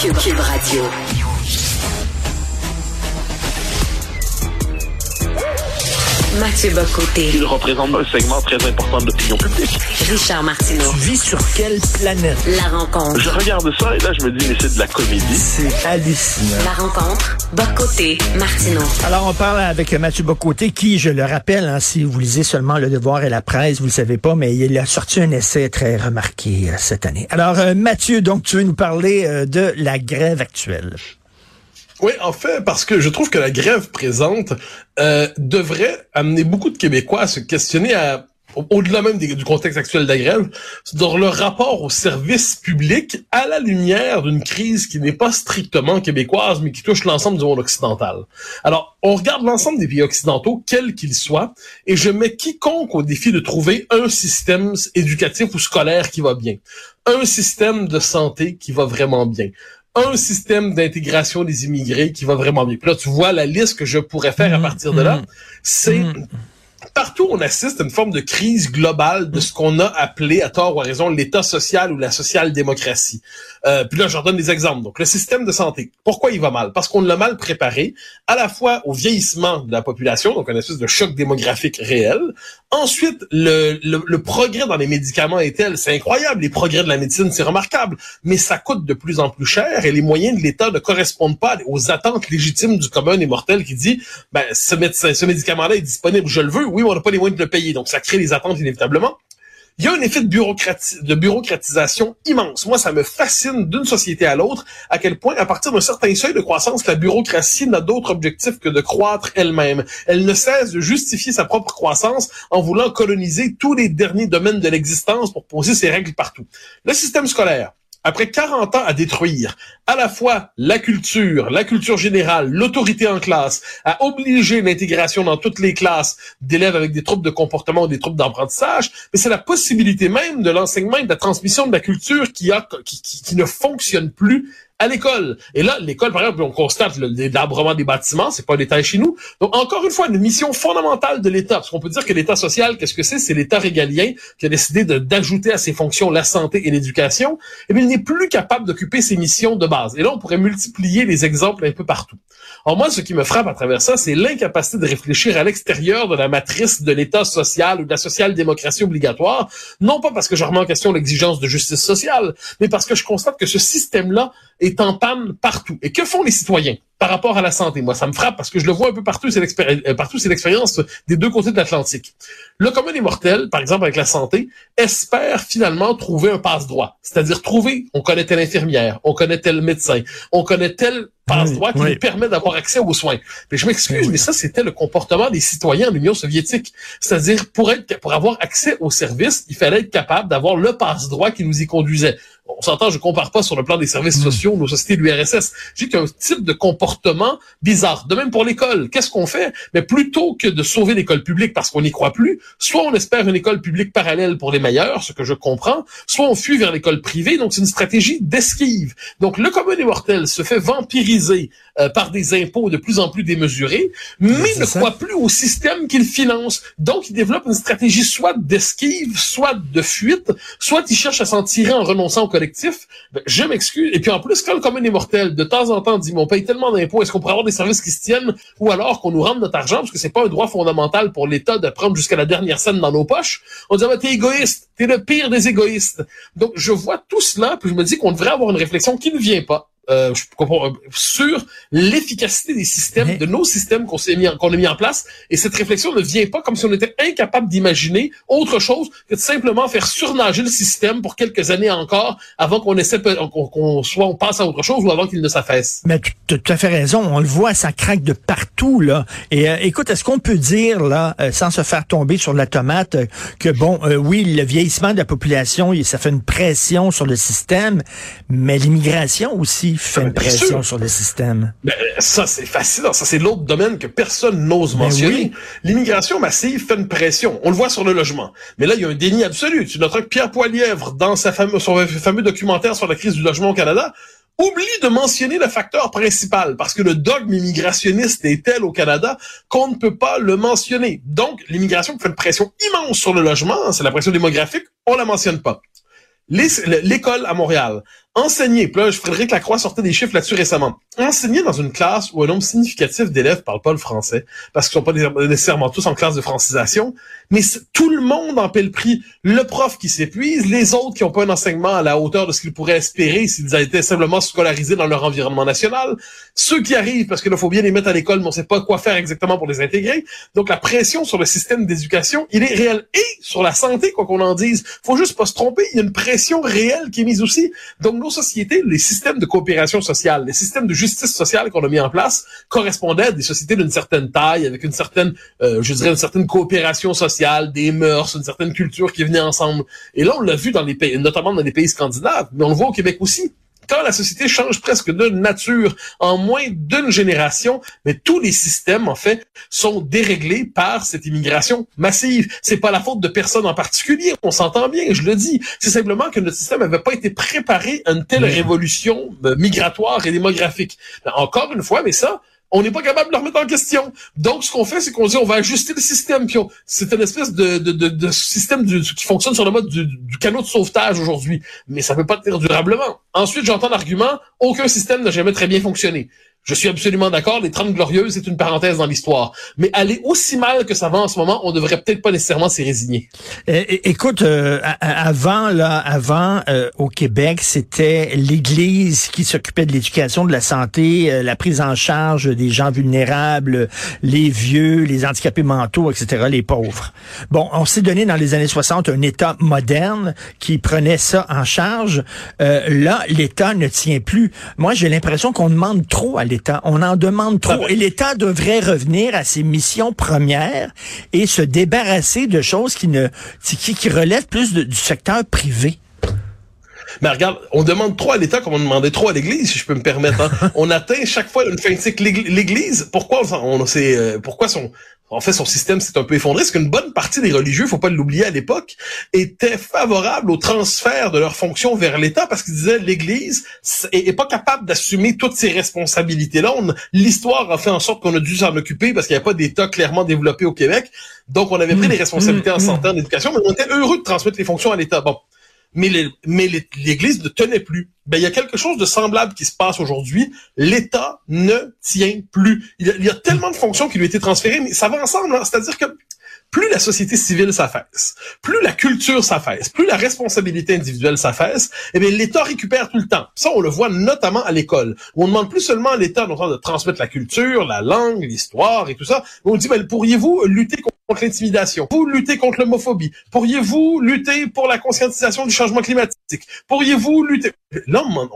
Cube, Radio. Mathieu Bocoté. Il représente un segment très important de l'opinion publique. Richard Martineau. Tu vis sur quelle planète? La rencontre. Je regarde ça et là, je me dis, mais c'est de la comédie. C'est hallucinant. La rencontre. Bocoté. Martineau. Alors, on parle avec Mathieu Bocoté, qui, je le rappelle, hein, si vous lisez seulement Le Devoir et la presse, vous le savez pas, mais il a sorti un essai très remarqué euh, cette année. Alors, euh, Mathieu, donc, tu veux nous parler euh, de la grève actuelle? Oui, en fait, parce que je trouve que la grève présente euh, devrait amener beaucoup de Québécois à se questionner à au-delà même du contexte actuel de la grève, dans leur rapport au service public à la lumière d'une crise qui n'est pas strictement québécoise, mais qui touche l'ensemble du monde occidental. Alors, on regarde l'ensemble des pays occidentaux, quels qu'ils soient, et je mets quiconque au défi de trouver un système éducatif ou scolaire qui va bien, un système de santé qui va vraiment bien, un système d'intégration des immigrés qui va vraiment bien. Puis là, tu vois la liste que je pourrais faire à Mmh, partir de là. mmh. C'est Mmh. partout on assiste à une forme de crise globale de ce qu'on a appelé à tort ou à raison l'État social ou la social-démocratie. Euh, puis là, j'en donne des exemples. Donc, le système de santé. Pourquoi il va mal? Parce qu'on l'a mal préparé, à la fois au vieillissement de la population, donc un espèce de choc démographique réel. Ensuite, le, le, le progrès dans les médicaments est tel, c'est incroyable. Les progrès de la médecine, c'est remarquable. Mais ça coûte de plus en plus cher et les moyens de l'État ne correspondent pas aux attentes légitimes du commun et mortel qui dit, ben, ce, médecin, ce médicament-là est disponible, je le veux. Oui, mais on n'a pas les moyens de le payer. Donc, ça crée des attentes inévitablement. Il y a un effet de, bureaucrati- de bureaucratisation immense. Moi, ça me fascine d'une société à l'autre, à quel point, à partir d'un certain seuil de croissance, la bureaucratie n'a d'autre objectif que de croître elle-même. Elle ne cesse de justifier sa propre croissance en voulant coloniser tous les derniers domaines de l'existence pour poser ses règles partout. Le système scolaire, après 40 ans à détruire à la fois la culture, la culture générale, l'autorité en classe, à obliger l'intégration dans toutes les classes d'élèves avec des troubles de comportement ou des troubles d'apprentissage, mais c'est la possibilité même de l'enseignement et de la transmission de la culture qui, a, qui, qui, qui ne fonctionne plus à l'école. Et là, l'école, par exemple, on constate le délabrement des bâtiments, c'est pas un détail chez nous. Donc, encore une fois, une mission fondamentale de l'État, parce qu'on peut dire que l'État social, qu'est-ce que c'est? C'est l'État régalien qui a décidé d'ajouter à ses fonctions la santé et l'éducation. Et bien, il n'est plus capable d'occuper ses missions de base. Et là, on pourrait multiplier les exemples un peu partout. Alors moi, ce qui me frappe à travers ça, c'est l'incapacité de réfléchir à l'extérieur de la matrice de l'État social ou de la social-démocratie obligatoire, non pas parce que je remets en question l'exigence de justice sociale, mais parce que je constate que ce système-là est en panne partout. Et que font les citoyens par rapport à la santé? Moi, ça me frappe parce que je le vois un peu partout, c'est l'expéri- euh, partout, c'est l'expérience des deux côtés de l'Atlantique. Le commun des mortels, par exemple avec la santé, espère finalement trouver un passe-droit. C'est-à-dire trouver, on connaît telle infirmière, on connaît tel médecin, on connaît tel passe-droit qui oui. nous permet d'avoir accès aux soins. Mais je m'excuse, mais ça, c'était le comportement des citoyens en Union soviétique. C'est-à-dire, pour être, pour avoir accès aux services, il fallait être capable d'avoir le passe-droit qui nous y conduisait. On s'entend, je compare pas sur le plan des services sociaux, nos sociétés de l'URSS. J'ai qu'un type de comportement bizarre. De même pour l'école. Qu'est-ce qu'on fait? Mais plutôt que de sauver l'école publique parce qu'on n'y croit plus, soit on espère une école publique parallèle pour les meilleurs, ce que je comprends, soit on fuit vers l'école privée. Donc, c'est une stratégie d'esquive. Donc, le commun des mortels se fait vampiriser euh, par des impôts de plus en plus démesurés, mais ne ça. croit plus au système qu'il finance. Donc, il développe une stratégie soit d'esquive, soit de fuite, soit il cherche à s'en tirer en renonçant au collectif. Ben, je m'excuse. Et puis, en plus, quand le commun des mortels, de temps en temps, dit, on paye tellement d'impôts, est-ce qu'on pourrait avoir des services qui se tiennent, ou alors qu'on nous rende notre argent, parce que c'est pas un droit fondamental pour l'État de prendre jusqu'à la dernière scène dans nos poches? On dit, ah, ben, t'es égoïste, t'es le pire des égoïstes. Donc, je vois tout cela, puis je me dis qu'on devrait avoir une réflexion qui ne vient pas. Euh, je comprends, euh, sur l'efficacité des systèmes, Mais- de nos systèmes qu'on s'est mis, en- qu'on a mis en place. Et cette réflexion ne vient pas comme si on était incapable d'imaginer autre chose que de simplement faire surnager le système pour quelques années encore avant qu'on essaie, qu'on, qu'on soit, on passe à autre chose ou avant qu'il ne s'affaisse. Mais tu as tout à fait raison. On le voit, ça craque de partout, là. Et euh, écoute, est-ce qu'on peut dire, là, euh, sans se faire tomber sur la tomate, euh, que bon, euh, oui, le vieillissement de la population, ça fait une pression sur le système, mais l'immigration aussi fait une pression sur le système. Ben, ça, c'est fascinant. Ça, c'est l'autre domaine que personne n'ose Ben mentionner. oui. L'immigration massive fait une pression. On le voit sur le logement. Mais là, il y a un déni absolu. Tu noteras que Pierre Poilièvre, dans sa fameux, son fameux documentaire sur la crise du logement au Canada, oublie de mentionner le facteur principal parce que le dogme immigrationniste est tel au Canada qu'on ne peut pas le mentionner. Donc, l'immigration fait une pression immense sur le logement, c'est la pression démographique, on la mentionne pas. L'école à Montréal, enseigner, puis là, Frédéric Lacroix sortait des chiffres là-dessus récemment, enseigner dans une classe où un nombre significatif d'élèves parlent pas le français, parce qu'ils sont pas nécessairement tous en classe de francisation, mais tout le monde en paie le prix. Le prof qui s'épuise, les autres qui ont pas un enseignement à la hauteur de ce qu'ils pourraient espérer s'ils étaient simplement scolarisés dans leur environnement national, ceux qui arrivent parce qu'il faut bien les mettre à l'école, mais on sait pas quoi faire exactement pour les intégrer. Donc la pression sur le système d'éducation, il est réel et sur la santé, quoi qu'on en dise. Faut juste pas se tromper, il y a une pression réelle qui est mise aussi. Donc nos sociétés, les systèmes de coopération sociale, les systèmes de justice sociale qu'on a mis en place correspondaient à des sociétés d'une certaine taille, avec une certaine, euh, je dirais, une certaine coopération sociale, des mœurs, une certaine culture qui venait ensemble. Et là, on l'a vu dans les pays, notamment dans les pays scandinaves, mais on le voit au Québec aussi quand la société change presque de nature en moins d'une génération, mais tous les systèmes, en fait, sont déréglés par cette immigration massive. C'est pas la faute de personne en particulier, on s'entend bien, je le dis. C'est simplement que notre système n'avait pas été préparé à une telle révolution euh, migratoire et démographique. Encore une fois, mais ça, on n'est pas capable de le remettre en question. Donc, ce qu'on fait, c'est qu'on dit on va ajuster le système. C'est une espèce de, de, de, système qui fonctionne sur le mode du, du canot de sauvetage aujourd'hui. Mais ça ne peut pas tenir durablement. Ensuite, j'entends l'argument, aucun système n'a jamais très bien fonctionné. Je suis absolument d'accord, les 30 glorieuses, c'est une parenthèse dans l'histoire. Mais aller aussi mal que ça va en ce moment, on devrait peut-être pas nécessairement s'y résigner. écoute, euh, avant, là, avant, euh, au Québec, c'était l'Église qui s'occupait de l'éducation, de la santé, euh, la prise en charge des gens vulnérables, les vieux, les handicapés mentaux, etc., les pauvres. Bon, on s'est donné dans les années 60 un État moderne qui prenait ça en charge. là, l'État ne tient plus. Moi, j'ai l'impression qu'on demande trop à l'État. On en demande trop. Et l'État devrait revenir à ses missions premières et se débarrasser de choses qui ne qui, qui relèvent plus du secteur privé. Mais regarde, on demande trop à l'État comme on demandait trop à l'Église, si je peux me permettre. Hein. on atteint chaque fois une fin de cycle. L'Église, pourquoi on, sait, euh, pourquoi son, en fait, son système s'est un peu effondré, parce qu'une bonne partie des religieux, faut pas l'oublier à l'époque, étaient favorables au transfert de leurs fonctions vers l'État parce qu'ils disaient l'Église est, pas capable d'assumer toutes ces responsabilités-là. L'histoire a fait en sorte qu'on a dû s'en occuper parce qu'il n'y avait pas d'État clairement développé au Québec. Donc, on avait pris des mmh, responsabilités en mmh, santé, en éducation, mais on était heureux de transmettre les fonctions à l'État. Bon mais l'Église ne tenait plus. Ben, il y a quelque chose de semblable qui se passe aujourd'hui. L'État ne tient plus. Il y, a, tellement de fonctions qui lui ont été transférées, mais ça va ensemble. Hein. C'est-à-dire que plus la société civile s'affaisse, plus la culture s'affaisse, plus la responsabilité individuelle s'affaisse, eh bien, l'État récupère tout le temps. Ça, on le voit notamment à l'école, où on demande plus seulement à l'État de transmettre la culture, la langue, l'histoire et tout ça, mais on dit, ben, pourriez-vous lutter contre contre l'intimidation? Vous lutter contre l'homophobie? Pourriez-vous lutter pour la conscientisation du changement climatique? Pourriez-vous lutter? Là, on,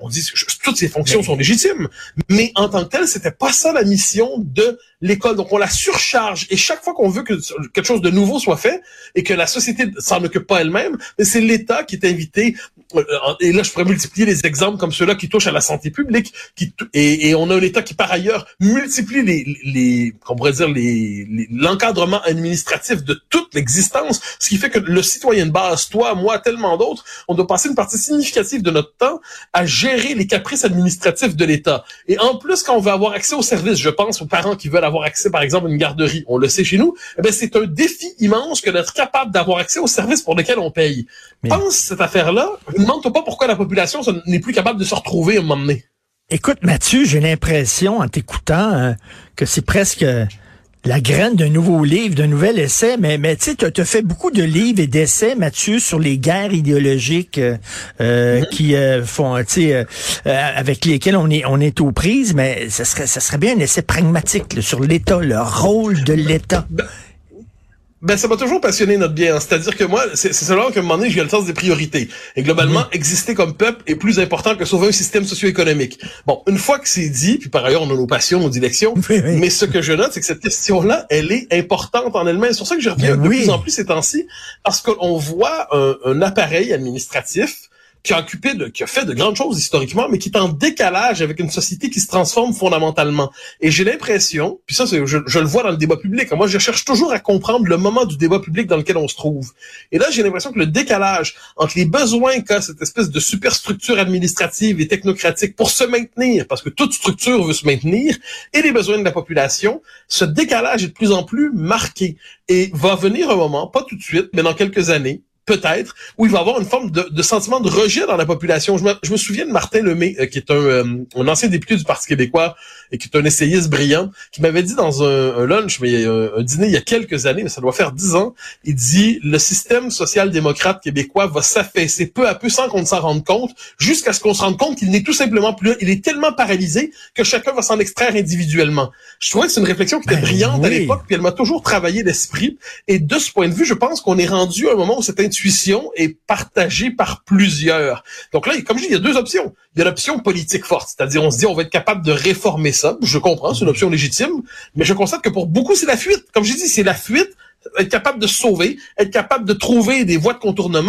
on, dit que toutes ces fonctions sont légitimes, mais en tant que tel, c'était pas ça la mission de l'école. Donc, on la surcharge et chaque fois qu'on veut que quelque chose de nouveau soit fait et que la société s'en occupe pas elle-même, c'est l'État qui est invité. Euh, et là, je pourrais multiplier les exemples comme ceux-là qui touchent à la santé publique, qui et, on a un État qui par ailleurs multiplie les, les, on pourrait dire les l'encadrement administratif de toute l'existence, ce qui fait que le citoyen de base, toi, moi, tellement d'autres, on doit passer une partie significative de notre temps à gérer les caprices administratifs de l'État. Et en plus, quand on veut avoir accès aux services, je pense aux parents qui veulent avoir accès, par exemple, à une garderie, on le sait chez nous, eh c'est un défi immense que d'être capable d'avoir accès aux services pour lesquels on paye. Pense cette affaire-là, ne demande pas pourquoi la population n'est plus capable de se retrouver à un moment donné. Écoute, Mathieu, j'ai l'impression, en t'écoutant, hein, que c'est presque la graine d'un nouveau livre, d'un nouvel essai, mais, mais tu sais, tu as fait beaucoup de livres et d'essais, Mathieu, sur les guerres idéologiques euh, euh mm-hmm. qui euh, font, tu sais, euh, avec lesquelles on est, on est aux prises, mais ça serait, ça serait bien un essai pragmatique sur l'État, le rôle de l'État. Ben, ça m'a toujours passionné notre bien. C'est-à-dire que moi, c'est seulement qu'à un moment donné, j'ai le sens des priorités. Et globalement, mhm. exister comme peuple est plus important que sauver un système socio-économique. Bon, une fois que c'est dit, puis par ailleurs, on a nos passions, nos directions, mais ce que je note, c'est que cette question-là, elle est importante en elle-même. C'est pour ça que je reviens de plus en plus ces temps-ci, parce qu'on voit un, un appareil administratif qui a occupé, de, qui a fait de grandes choses historiquement, mais qui est en décalage avec une société qui se transforme fondamentalement. Et j'ai l'impression, puis ça, je, je, le vois dans le débat public. Moi, je cherche toujours à comprendre le moment du débat public dans lequel on se trouve. Et là, j'ai l'impression que le décalage entre les besoins qu'a cette espèce de superstructure administrative et technocratique pour se maintenir, parce que toute structure veut se maintenir, et les besoins de la population, ce décalage est de plus en plus marqué. Et va venir un moment, pas tout de suite, mais dans quelques années, peut-être, où il va avoir une forme de, de, sentiment de rejet dans la population. Je me, je me souviens de Martin Lemay, euh, qui est un, euh, un, ancien député du Parti québécois et qui est un essayiste brillant, qui m'avait dit dans un, un lunch, mais un, un, dîner il y a quelques années, mais ça doit faire dix ans, il dit le système social-démocrate québécois va s'affaisser peu à peu sans qu'on ne s'en rende compte, jusqu'à ce qu'on se rende compte qu'il n'est tout simplement plus là. Il est tellement paralysé que chacun va s'en extraire individuellement. Je trouvais que c'est une réflexion qui était ben brillante à l'époque, puis elle m'a toujours travaillé l'esprit. Et de ce point de vue, je pense qu'on est rendu à un moment où cette intuition est partagée par plusieurs. Donc là, comme je dis, il y a deux options. Il y a l'option politique forte, c'est-à-dire on se dit on va être capable de réformer ça. Je comprends, c'est une option légitime, mais je constate que pour beaucoup, c'est la fuite. Comme je dis, c'est la fuite, être capable de sauver, être capable de trouver des voies de contournement.